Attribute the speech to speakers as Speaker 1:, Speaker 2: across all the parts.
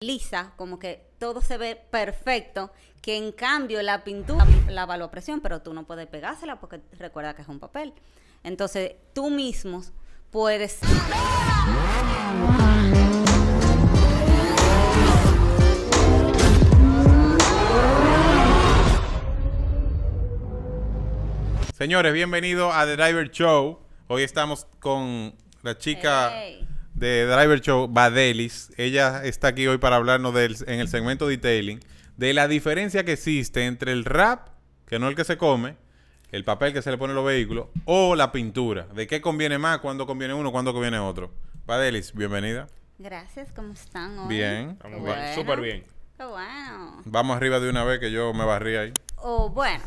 Speaker 1: lisa, como que todo se ve perfecto, que en cambio la pintura la a presión, pero tú no puedes pegársela porque recuerda que es un papel. Entonces, tú mismo puedes...
Speaker 2: Señores, bienvenidos a The Driver Show. Hoy estamos con la chica de Driver Show, Badelis. Ella está aquí hoy para hablarnos del, en el segmento detailing de la diferencia que existe entre el rap, que no es el que se come, el papel que se le pone a los vehículos, o la pintura. ¿De qué conviene más? ¿Cuándo conviene uno? ¿Cuándo conviene otro? Badelis, bienvenida.
Speaker 1: Gracias, ¿cómo están hoy?
Speaker 2: Bien.
Speaker 3: Estamos bien, súper bien.
Speaker 1: Qué bueno.
Speaker 2: Vamos arriba de una vez que yo me barrí ahí.
Speaker 1: Oh, bueno.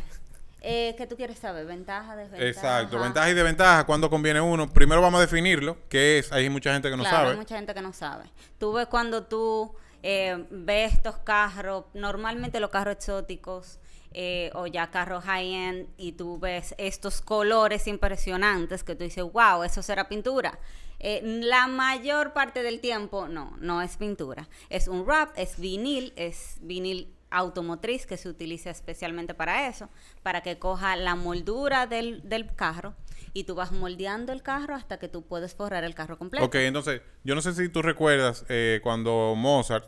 Speaker 1: Eh, ¿Qué tú quieres saber? ¿Ventaja, desventaja?
Speaker 2: Exacto, ventaja y desventaja, ¿cuándo conviene uno? Primero vamos a definirlo, ¿qué es? Hay mucha gente que no sabe.
Speaker 1: Hay mucha gente que no sabe. Tú ves cuando tú eh, ves estos carros, normalmente los carros exóticos eh, o ya carros high-end, y tú ves estos colores impresionantes que tú dices, wow, eso será pintura. Eh, la mayor parte del tiempo, no, no es pintura. Es un wrap, es vinil, es vinil automotriz que se utiliza especialmente para eso, para que coja la moldura del, del carro y tú vas moldeando el carro hasta que tú puedes forrar el carro completo.
Speaker 2: Ok, entonces, yo no sé si tú recuerdas eh, cuando Mozart,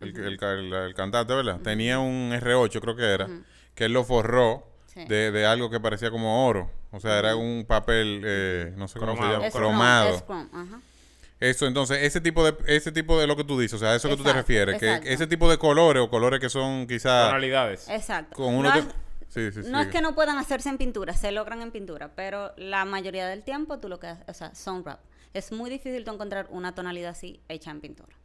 Speaker 2: el, el, cantante, ¿verdad? Tenía un R8, creo que era, que él lo forró de, de, algo que parecía como oro. O sea, era un papel, eh, no sé cómo se llama, cromado. Eso, entonces, ese tipo de ese tipo de lo que tú dices, o sea, eso que tú te refieres, que ese tipo de colores o colores que son quizás...
Speaker 3: Tonalidades.
Speaker 1: Exacto.
Speaker 2: Con uno
Speaker 1: no, es, que no puedan hacerse en pintura, se logran en pintura, pero la mayoría del tiempo tú lo que haces, o sea, son rap. Es muy difícil tú encontrar una tonalidad así hecha en pintura.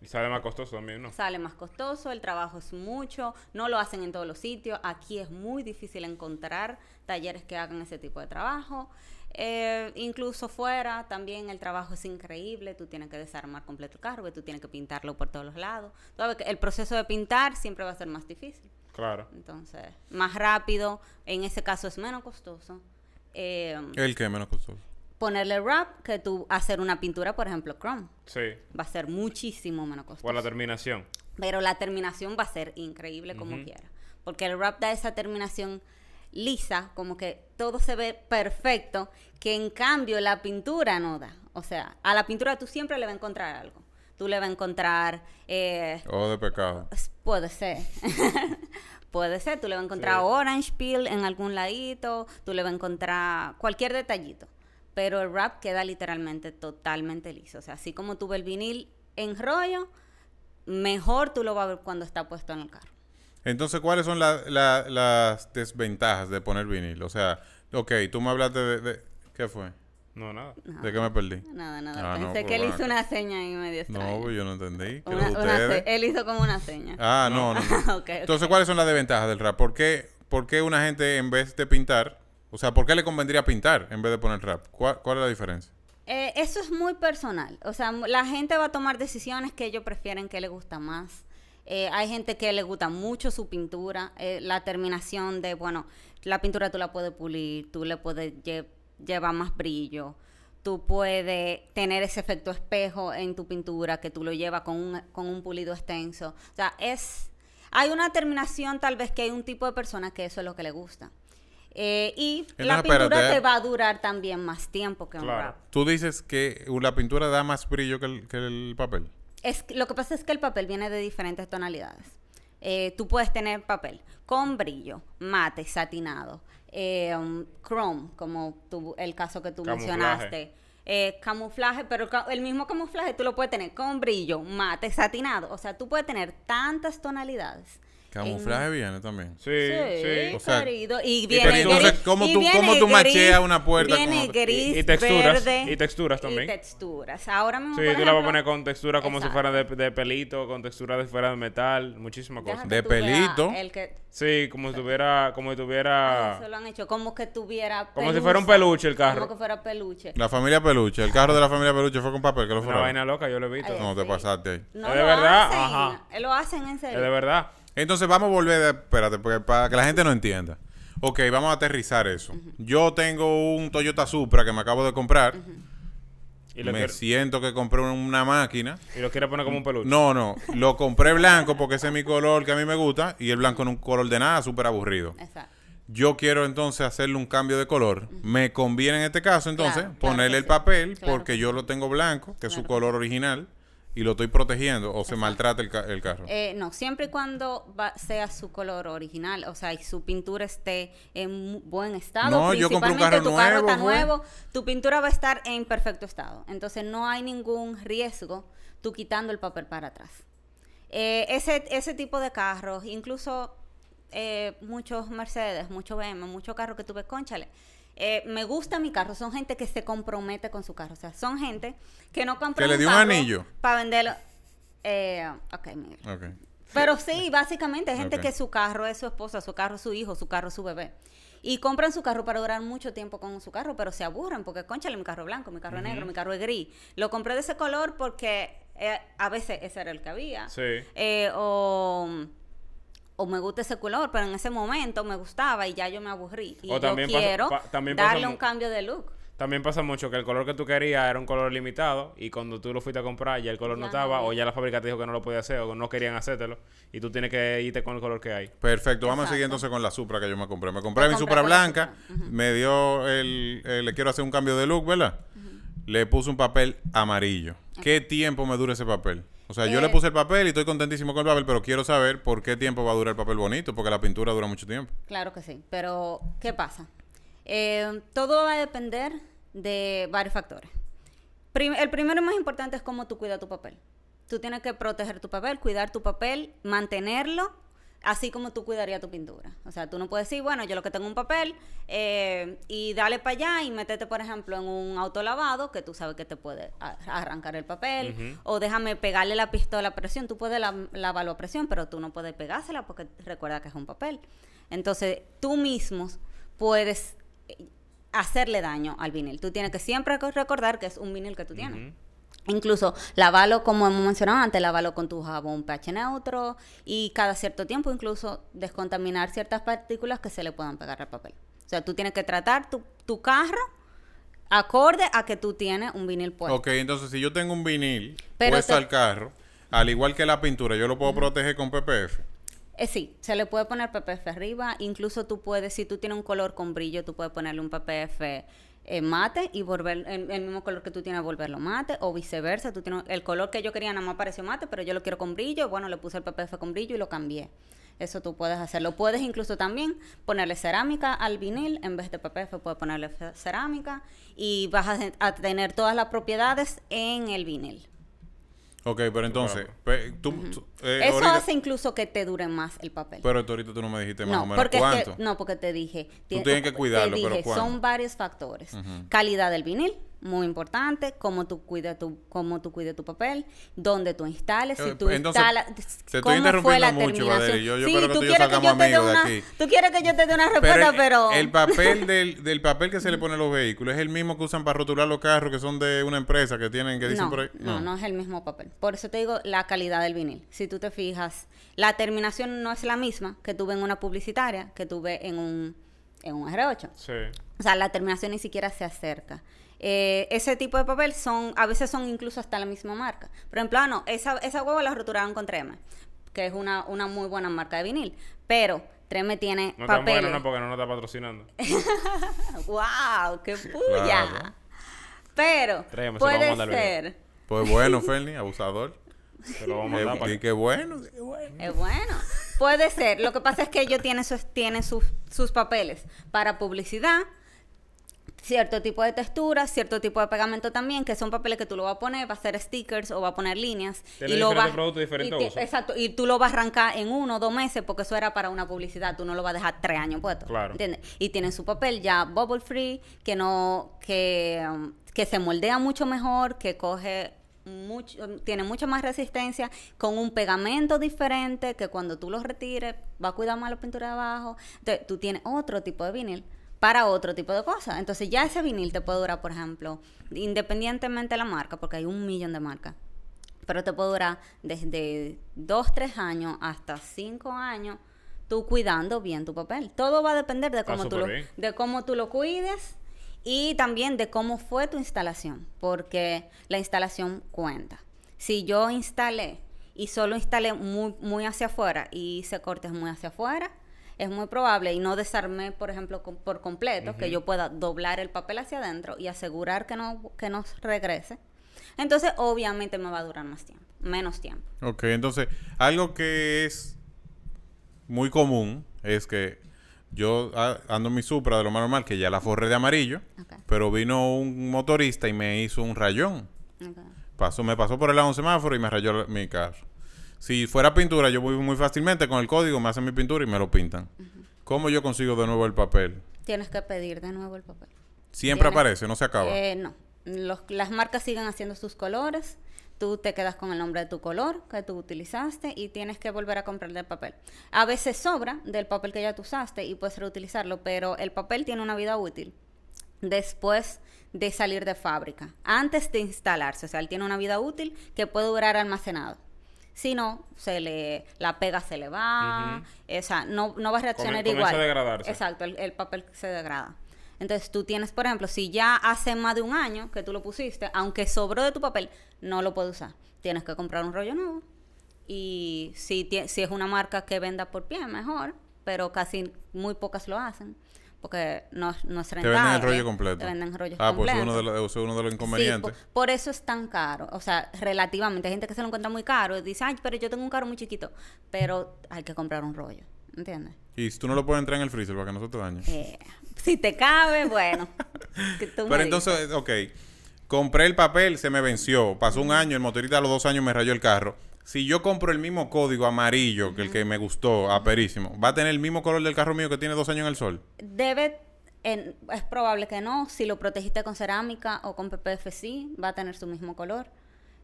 Speaker 3: Y sale más costoso también, ¿no?
Speaker 1: Sale más costoso, el trabajo es mucho, no lo hacen en todos los sitios. Aquí es muy difícil encontrar talleres que hagan ese tipo de trabajo. Eh, incluso fuera también el trabajo es increíble, tú tienes que desarmar completo el carro, tú tienes que pintarlo por todos los lados. el proceso de pintar siempre va a ser más difícil.
Speaker 3: Claro.
Speaker 1: Entonces, más rápido, en ese caso es menos costoso.
Speaker 2: Eh, ¿El qué menos costoso?
Speaker 1: Ponerle wrap que tú hacer una pintura, por ejemplo, chrome.
Speaker 3: Sí.
Speaker 1: Va a ser muchísimo menos costoso.
Speaker 3: Por la terminación.
Speaker 1: Pero la terminación va a ser increíble como quiera. Porque el wrap da esa terminación lisa, como que todo se ve perfecto, que en cambio la pintura no da. O sea, a la pintura tú siempre le vas a encontrar algo. Tú le vas a encontrar... Eh,
Speaker 2: o de pecado.
Speaker 1: Puede ser. puede ser. Tú le vas a encontrar orange peel en algún ladito. Tú le vas a encontrar cualquier detallito. Pero el wrap queda literalmente totalmente liso. O sea, así como tú ves el vinil en rollo, mejor tú lo vas a ver cuando está puesto en el carro.
Speaker 2: Entonces, ¿cuáles son las desventajas de poner vinil? O sea, ok, tú me hablaste de... ¿Qué fue?
Speaker 3: No, nada.
Speaker 2: ¿De qué me perdí?
Speaker 1: Nada, nada. Ah, Pensé que él hizo una seña y medio extraña.
Speaker 2: No, pues yo no entendí.
Speaker 1: él hizo como una seña.
Speaker 2: Ah, no, no. Entonces, ¿cuáles son las desventajas del rap? ¿Por qué, ¿Por qué una gente en vez de pintar, o sea, por qué le convendría pintar en vez de poner rap? ¿Cuál, cuál es la diferencia?
Speaker 1: Eh, eso es muy personal. O sea, la gente va a tomar decisiones que ellos prefieren que les gusta más. Eh, hay gente que le gusta mucho su pintura, eh, la terminación de, bueno, la pintura tú la puedes pulir, tú le puedes llevar más brillo, tú puedes tener ese efecto espejo en tu pintura que tú lo llevas con un, con un pulido extenso. O sea, es... Hay una terminación tal vez que hay un tipo de persona que eso es lo que le gusta. Eh, y la pintura te va a durar también más tiempo que un rap.
Speaker 2: Tú dices que la pintura da más brillo que que el papel.
Speaker 1: Es, lo que pasa es que el papel viene de diferentes tonalidades. Eh, tú puedes tener papel con brillo, mate, satinado, eh, um, chrome, como el caso que tú mencionaste. Eh, camuflaje, pero el mismo camuflaje tú lo puedes tener con brillo, mate, satinado. O sea, tú puedes tener tantas tonalidades
Speaker 2: Camuflaje viene también.
Speaker 3: Sí, sí.
Speaker 1: O sea, y viene
Speaker 2: entonces, ¿cómo tú, cómo tú macheas una puerta?
Speaker 1: Viene gris,
Speaker 3: y, texturas.
Speaker 1: Verde,
Speaker 3: y texturas también.
Speaker 1: Y texturas. Ahora mismo,
Speaker 3: Sí, tú la vas a poner con textura como si fuera de, de, pelito, con textura de fuera de metal, muchísimas cosas.
Speaker 2: De pelito.
Speaker 1: El que,
Speaker 3: sí, como si tuviera... Como si tuviera...
Speaker 1: Eso lo han hecho, como que tuviera
Speaker 3: Como si fuera un peluche el carro.
Speaker 1: Como que fuera peluche.
Speaker 2: La familia peluche. El carro de la familia peluche fue con papel, que lo fue.
Speaker 3: Una vaina loca, yo lo he visto.
Speaker 2: no, te pasaste ahí.
Speaker 1: No,
Speaker 3: es de verdad.
Speaker 1: Hacen,
Speaker 3: Ajá.
Speaker 1: Lo hacen en serio.
Speaker 3: Es de verdad.
Speaker 2: Entonces vamos a volver, espérate, porque para que la gente no entienda. Ok, vamos a aterrizar eso. Yo tengo un Toyota Supra que me acabo de comprar. me siento que compré una máquina.
Speaker 3: ¿Y lo quiere poner como un peluche?
Speaker 2: No, no. Lo compré blanco porque ese es mi color que a mí me gusta y el blanco en un color de nada, súper aburrido. Exacto. Yo quiero entonces hacerle un cambio de color. Me conviene en este caso entonces ponerle el papel porque yo lo tengo blanco, que es su color original y lo estoy protegiendo o se maltrata el, carro?
Speaker 1: Eh, no, siempre y cuando sea su color original, o sea, y su pintura esté en buen estado.
Speaker 2: No, yo compré un carro
Speaker 1: tu
Speaker 2: nuevo, carro
Speaker 1: está nuevo, tu pintura va a estar en perfecto estado. Entonces no hay ningún riesgo tú quitando el papel para atrás. Eh, ese, ese tipo de carros, incluso eh, muchos Mercedes, muchos BM, muchos carros que tuve, conchale eh, me gusta mi carro. Son gente que se compromete con su carro. O sea, son gente que no compra
Speaker 2: Que le dio un anillo.
Speaker 1: Para venderlo. Eh, ok, Pero sí, básicamente, gente que su carro es su esposa, su carro es su hijo, su carro es su bebé. Y compran su carro para durar mucho tiempo con su carro, pero se aburren porque, conchale, mi carro es blanco, mi carro es negro, mi carro es gris. Lo compré de ese color porque eh, a veces ese era el que había.
Speaker 3: Sí.
Speaker 1: Eh, o o me gusta ese color, pero en ese momento me gustaba y ya yo me aburrí. Y yo quiero darle un cambio de look.
Speaker 3: También pasa mucho que el color que tú querías era un color limitado y cuando tú lo fuiste a comprar ya el color no estaba o ya la fábrica te dijo que no lo podía hacer o no querían hacértelo y tú tienes que irte con el color que hay.
Speaker 2: Perfecto, vamos a seguir entonces con la Supra que yo me compré. Me compré mi Supra blanca, me dio el, le quiero hacer un cambio de look, ¿verdad? Le puse un papel amarillo. ¿Qué tiempo me dura ese papel? O sea, yo le eh, puse el papel y estoy contentísimo con el papel, pero quiero saber por qué tiempo va a durar el papel bonito, porque la pintura dura mucho tiempo.
Speaker 1: Claro que sí, pero ¿qué pasa? Eh, todo va a depender de varios factores. el primero y más importante es cómo tú cuidas tu papel. Tú tienes que proteger tu papel, cuidar tu papel, mantenerlo así como tú cuidarías tu pintura. O sea, tú no puedes decir, bueno, yo lo que tengo un papel eh, y dale para allá y métete, por ejemplo, en un autolavado que tú sabes que te puede arrancar el papel o déjame pegarle la pistola a presión. Tú puedes lavarlo a presión, pero tú no puedes pegársela porque recuerda que es un papel. Entonces, tú mismo puedes eh, hacerle daño al vinil. Tú tienes que siempre recordar que es un vinil que tú tienes. Incluso lavalo, como hemos mencionado antes, lavalo con tu jabón pH neutro y cada cierto tiempo incluso descontaminar ciertas partículas que se le puedan pegar al papel. O sea, tú tienes que tratar tu, tu carro acorde a que tú tienes un vinil puesto.
Speaker 2: Ok, entonces si yo tengo un vinil puesto al carro, al igual que la pintura, ¿yo lo puedo proteger con PPF?
Speaker 1: Eh, sí, se le puede poner PPF arriba. Incluso tú puedes, si tú tienes un color con brillo, tú puedes ponerle un PPF eh, mate y volver el, mismo color que tú tienes, volverlo mate, o viceversa. Tú tienes el color que yo quería nada más pareció mate, pero yo lo quiero con brillo. Bueno, le puse el PPF con brillo y lo cambié. Eso tú puedes hacerlo. Puedes incluso también ponerle cerámica al vinil. En vez de PPF, puedes ponerle cerámica y vas a tener todas las propiedades en el vinil.
Speaker 2: Ok, pero entonces, tú,
Speaker 1: eh, Eso hace incluso que te dure más el papel.
Speaker 2: Pero ahorita tú no me dijiste más o menos cuánto.
Speaker 1: no, porque te dije.
Speaker 2: Tú tienes que cuidarlo,
Speaker 1: te
Speaker 2: dije,
Speaker 1: Son varios factores. Calidad del vinil, muy importante, cómo tú cuidas tu, cómo tú cuidas tu papel, dónde tú instales, si eh, tú instalas,
Speaker 2: te estoy interrumpiendo mucho, Yo, yo sí, que tú, quieres que yo te dé
Speaker 1: una, tú quieres que yo te dé una respuesta, pero...
Speaker 2: El, papel del, del, papel que se le pone a los vehículos es el mismo que usan para rotular los carros que son de una empresa que tienen, que dicen
Speaker 1: no,
Speaker 2: por ahí.
Speaker 1: No. no, no es el mismo papel. Por eso te digo la calidad del vinil. Si tú te fijas, la terminación no es la misma que tuve en una publicitaria, que tuve en un, en un R8.
Speaker 3: Sí.
Speaker 1: O sea, la terminación ni siquiera se acerca. Eh, ese tipo de papel son, a veces son incluso hasta la misma marca. Por ejemplo, ah, no, esa, esa hueva la roturaron con Treme, que es una, una muy buena marca de vinil. Pero Treme tiene
Speaker 3: no
Speaker 1: papel.
Speaker 3: No, porque no nos está patrocinando.
Speaker 1: ¡Wow! ¡Qué puya! Pero puede ser.
Speaker 2: Pues bueno, Fernie, abusador.
Speaker 3: Pero vamos a
Speaker 2: dar qué bueno, qué
Speaker 1: bueno. Es bueno. Puede ser. Lo que pasa es que ellos tienen sus, tienen sus, sus papeles para publicidad cierto tipo de textura, cierto tipo de pegamento también, que son papeles que tú lo vas a poner, va a hacer stickers o va a poner líneas.
Speaker 3: y
Speaker 1: lo
Speaker 3: vas, diferentes
Speaker 1: Exacto, y tú lo vas a arrancar en uno o dos meses porque eso era para una publicidad, tú no lo vas a dejar tres años puesto.
Speaker 3: Claro.
Speaker 1: ¿entiendes? Y tiene su papel ya bubble free, que no, que, um, que se moldea mucho mejor, que coge mucho, tiene mucha más resistencia, con un pegamento diferente, que cuando tú lo retires va a cuidar más la pintura de abajo. Entonces, tú tienes otro tipo de vinil para otro tipo de cosas. Entonces ya ese vinil te puede durar, por ejemplo, independientemente de la marca, porque hay un millón de marcas, pero te puede durar desde dos, tres años hasta cinco años tú cuidando bien tu papel. Todo va a depender de cómo, tú lo, de cómo tú lo cuides Y también de cómo fue tu instalación, porque la instalación cuenta. Si yo instalé y solo instalé muy, muy hacia afuera y hice cortes muy hacia afuera, es muy probable y no desarmé, por ejemplo, por completo, que yo pueda doblar el papel hacia adentro y asegurar que no, que no regrese. Entonces, obviamente me va a durar más tiempo, menos tiempo.
Speaker 2: Ok, entonces, algo que es muy común es que yo ando mi Supra de lo más normal, que ya la forré de amarillo, pero vino un motorista y me hizo un rayón. Pasó, me pasó por el lado de un semáforo y me rayó mi carro. Si fuera pintura, yo voy muy fácilmente con el código, me hacen mi pintura y me lo pintan. ¿Cómo yo consigo de nuevo el papel?
Speaker 1: Tienes que pedir de nuevo el papel.
Speaker 2: ¿Siempre aparece? ¿No se acaba?
Speaker 1: Eh, no. las marcas siguen haciendo sus colores. Tú te quedas con el nombre de tu color que tú utilizaste y tienes que volver a comprar el papel. A veces sobra del papel que ya tú usaste y puedes reutilizarlo, pero el papel tiene una vida útil después de salir de fábrica, antes de instalarse. O sea, él tiene una vida útil que puede durar almacenado. Si no, se le, la pega se le va, o sea, no, no va a reaccionar igual.
Speaker 3: A degradarse.
Speaker 1: Exacto, el, papel se degrada. Entonces tú tienes, por ejemplo, si ya hace más de un año que tú lo pusiste, aunque sobró de tu papel, no lo puedes usar. Tienes que comprar un rollo nuevo. Y si, si es una marca que venda por pie, mejor, pero casi muy pocas lo hacen porque no, no es rentable.
Speaker 2: Te venden el rollo completo.
Speaker 1: Te venden rollo
Speaker 2: ah,
Speaker 1: completo.
Speaker 2: Ah, pues uno de los, uno de los inconvenientes.
Speaker 1: Sí, por, eso es tan caro. O sea, relativamente. Hay gente que se lo encuentra muy caro y dice, ay, pero yo tengo un carro muy chiquito. Pero hay que comprar un rollo. ¿Entiendes?
Speaker 2: Y si tú no lo puedes entrar en el freezer para que no se te dañe.
Speaker 1: Eh, si te cabe, bueno.
Speaker 2: pero entonces, ok. Compré el papel, se me venció. Pasó un año, el motorista a los dos años me rayó el carro si yo compro el mismo código amarillo que el que me gustó, aperísimo, ¿va a tener el mismo color del carro mío que tiene dos años en el sol?
Speaker 1: Debe, es probable que no. Si lo protegiste con cerámica o con PPF, sí, va a tener su mismo color.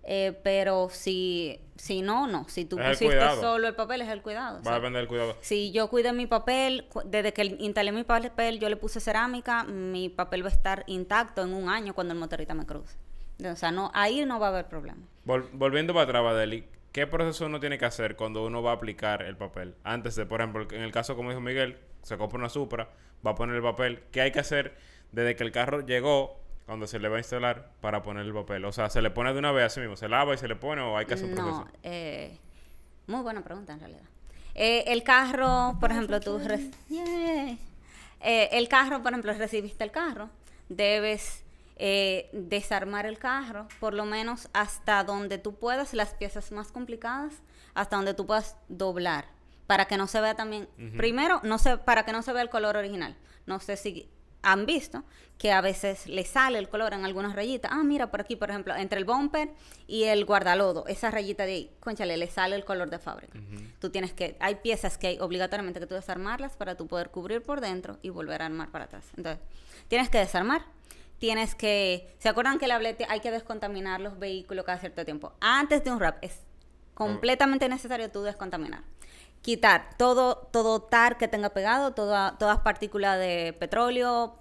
Speaker 1: Eh, pero si, si no, no. Si tú pusiste solo el papel, es el cuidado.
Speaker 3: Va a depender del cuidado.
Speaker 1: Si yo cuidé mi papel, desde que instalé mi papel, yo le puse cerámica, mi papel va a estar intacto en un año cuando el motorista me cruce. O sea, no, ahí no va a haber problema.
Speaker 3: volviendo para atrás, Badeli, ¿Qué proceso uno tiene que hacer cuando uno va a aplicar el papel? Antes de, por ejemplo, en el caso como dijo Miguel, se compra una Supra, va a poner el papel. ¿Qué hay que hacer desde que el carro llegó, cuando se le va a instalar, para poner el papel? O sea, ¿se le pone de una vez así mismo? ¿Se lava y se le pone o hay que hacer un proceso?
Speaker 1: Eh, muy buena pregunta en realidad. Eh, el carro, por ejemplo, tú... Eh, el carro, por ejemplo, recibiste el carro, debes eh, desarmar el carro, por lo menos hasta donde tú puedas, las piezas más complicadas, hasta donde tú puedas doblar, para que no se vea también, primero, no sé, para que no se vea el color original. No sé si han visto que a veces le sale el color en algunas rayitas. Ah, mira, por aquí, por ejemplo, entre el bumper y el guardalodo, esa rayita de ahí, conchale, le sale el color de fábrica. Tú tienes que, hay piezas que hay obligatoriamente que tú desarmarlas para tú poder cubrir por dentro y volver a armar para atrás. Entonces, tienes que desarmar, tienes que, ¿se acuerdan que el hablete hay que descontaminar los vehículos cada cierto tiempo? Antes de un rap es completamente necesario tú descontaminar. Quitar todo, todo tar que tenga pegado, toda, todas partículas de petróleo,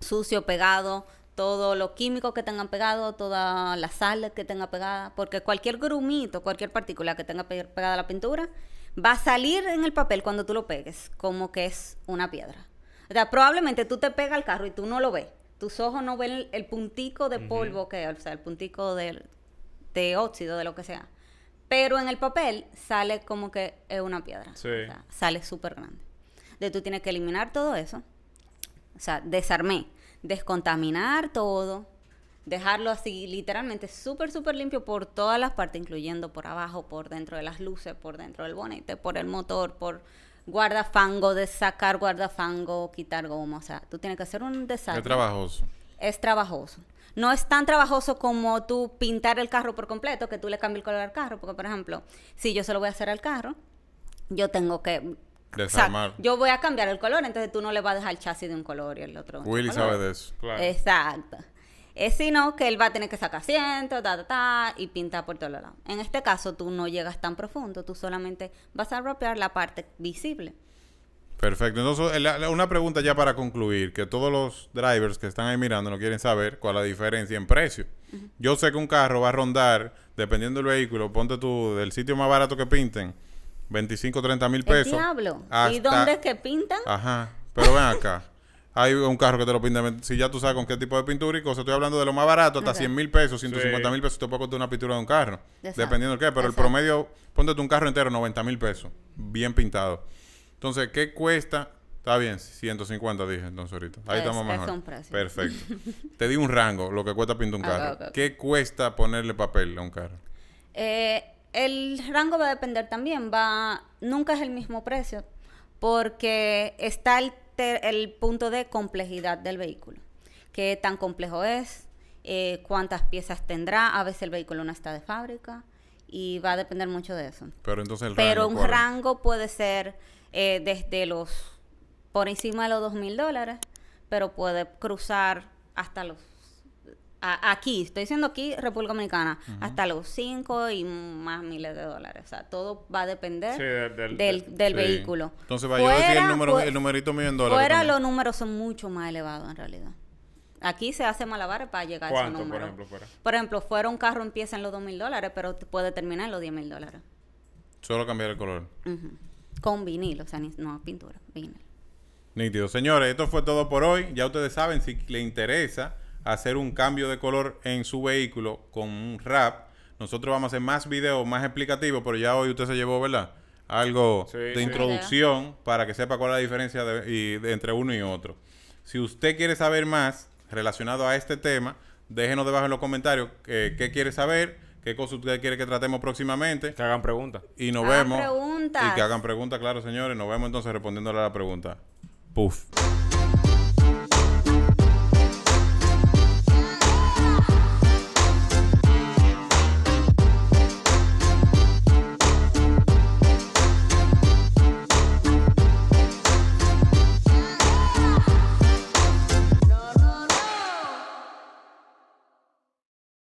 Speaker 1: sucio pegado, todo lo químico que tengan pegado, toda la sal que tenga pegada, porque cualquier grumito, cualquier partícula que tenga pegada la pintura, va a salir en el papel cuando tú lo pegues, como que es una piedra. O sea, probablemente tú te pegas al carro y tú no lo ves, tus ojos no ven el, puntico de polvo que, o sea, el puntico de, de óxido, de lo que sea. Pero en el papel sale como que es una piedra. Sí. O sea, sale súper grande. De tú tienes que eliminar todo eso. O sea, desarmé, descontaminar todo, dejarlo así literalmente súper, súper limpio por todas las partes, incluyendo por abajo, por dentro de las luces, por dentro del bonete, por el motor, por guardafango, de sacar guardafango, quitar goma. O sea, tú tienes que hacer un desastre.
Speaker 2: Es trabajoso.
Speaker 1: Es trabajoso. No es tan trabajoso como tú pintar el carro por completo, que tú le cambies el color al carro. Porque, por ejemplo, si yo se lo voy a hacer al carro, yo tengo que
Speaker 2: Desarmar.
Speaker 1: yo voy a cambiar el color, entonces tú no le vas a dejar el chasis de un color y el otro.
Speaker 2: Willy sabe de eso.
Speaker 3: Claro.
Speaker 1: Exacto es sino que él va a tener que sacar asiento, ta, ta, ta, y pintar por todos lados. En este caso, tú no llegas tan profundo, tú solamente vas a rapear la parte visible.
Speaker 2: Perfecto. Entonces, una pregunta ya para concluir, que todos los drivers que están ahí mirando no quieren saber cuál es la diferencia en precio. Yo sé que un carro va a rondar, dependiendo del vehículo, ponte tú del sitio más barato que pinten, 25, 30 mil pesos.
Speaker 1: ¿El diablo? ¿Y dónde es que pintan?
Speaker 2: Ajá. Pero ven acá. Hay un carro que te lo pinta. Si ya tú sabes con qué tipo de pintura y cosas, estoy hablando de lo más barato, hasta 100 mil pesos, 150 mil pesos, te puede costar una pintura de un carro. Dependiendo de qué, pero el promedio, ponte un carro entero, 90 mil pesos, bien pintado. Entonces, ¿qué cuesta? Está bien, 150 dije entonces ahorita. Ahí estamos mejor. Perfecto. Te di un rango, lo que cuesta pintar un carro. ¿Qué cuesta ponerle papel a un carro?
Speaker 1: Eh, el rango va a depender también, va, nunca es el mismo precio, porque está el el punto de complejidad del vehículo. Qué tan complejo es, eh, cuántas piezas tendrá. A veces el vehículo no está de fábrica y va a depender mucho de eso.
Speaker 2: Pero entonces el
Speaker 1: Pero un rango puede ser eh, desde los, por encima de los dos mil dólares, pero puede cruzar hasta los aquí, estoy diciendo aquí República Dominicana, hasta los 5 y más miles de dólares. O sea, todo va a depender del, del, vehículo.
Speaker 2: Entonces, va a decir el, número, el numerito mío en dólares.
Speaker 1: Fuera los números son mucho más elevados en realidad. Aquí se hace malabares para llegar a ese número. por ejemplo, fuera? Por ejemplo, fuera un carro empieza en los 2 mil dólares, pero puede terminar en los 10 mil dólares.
Speaker 2: Solo cambiar el color.
Speaker 1: Con vinil, o sea, no pintura, vinil.
Speaker 2: Nítido. Señores, esto fue todo por hoy. Ya ustedes saben, si le interesa hacer un cambio de color en su vehículo con un rap. Nosotros vamos a hacer más videos más explicativos, pero ya hoy usted se llevó, ¿verdad? Algo de introducción para que sepa cuál es la diferencia entre uno y otro. Si usted quiere saber más relacionado a este tema, déjenos debajo en los comentarios eh, qué quiere saber, qué cosas usted quiere que tratemos próximamente.
Speaker 3: Que hagan preguntas.
Speaker 2: Y nos vemos. Y que hagan preguntas, claro, señores. Nos vemos entonces respondiéndole a la pregunta. Puf.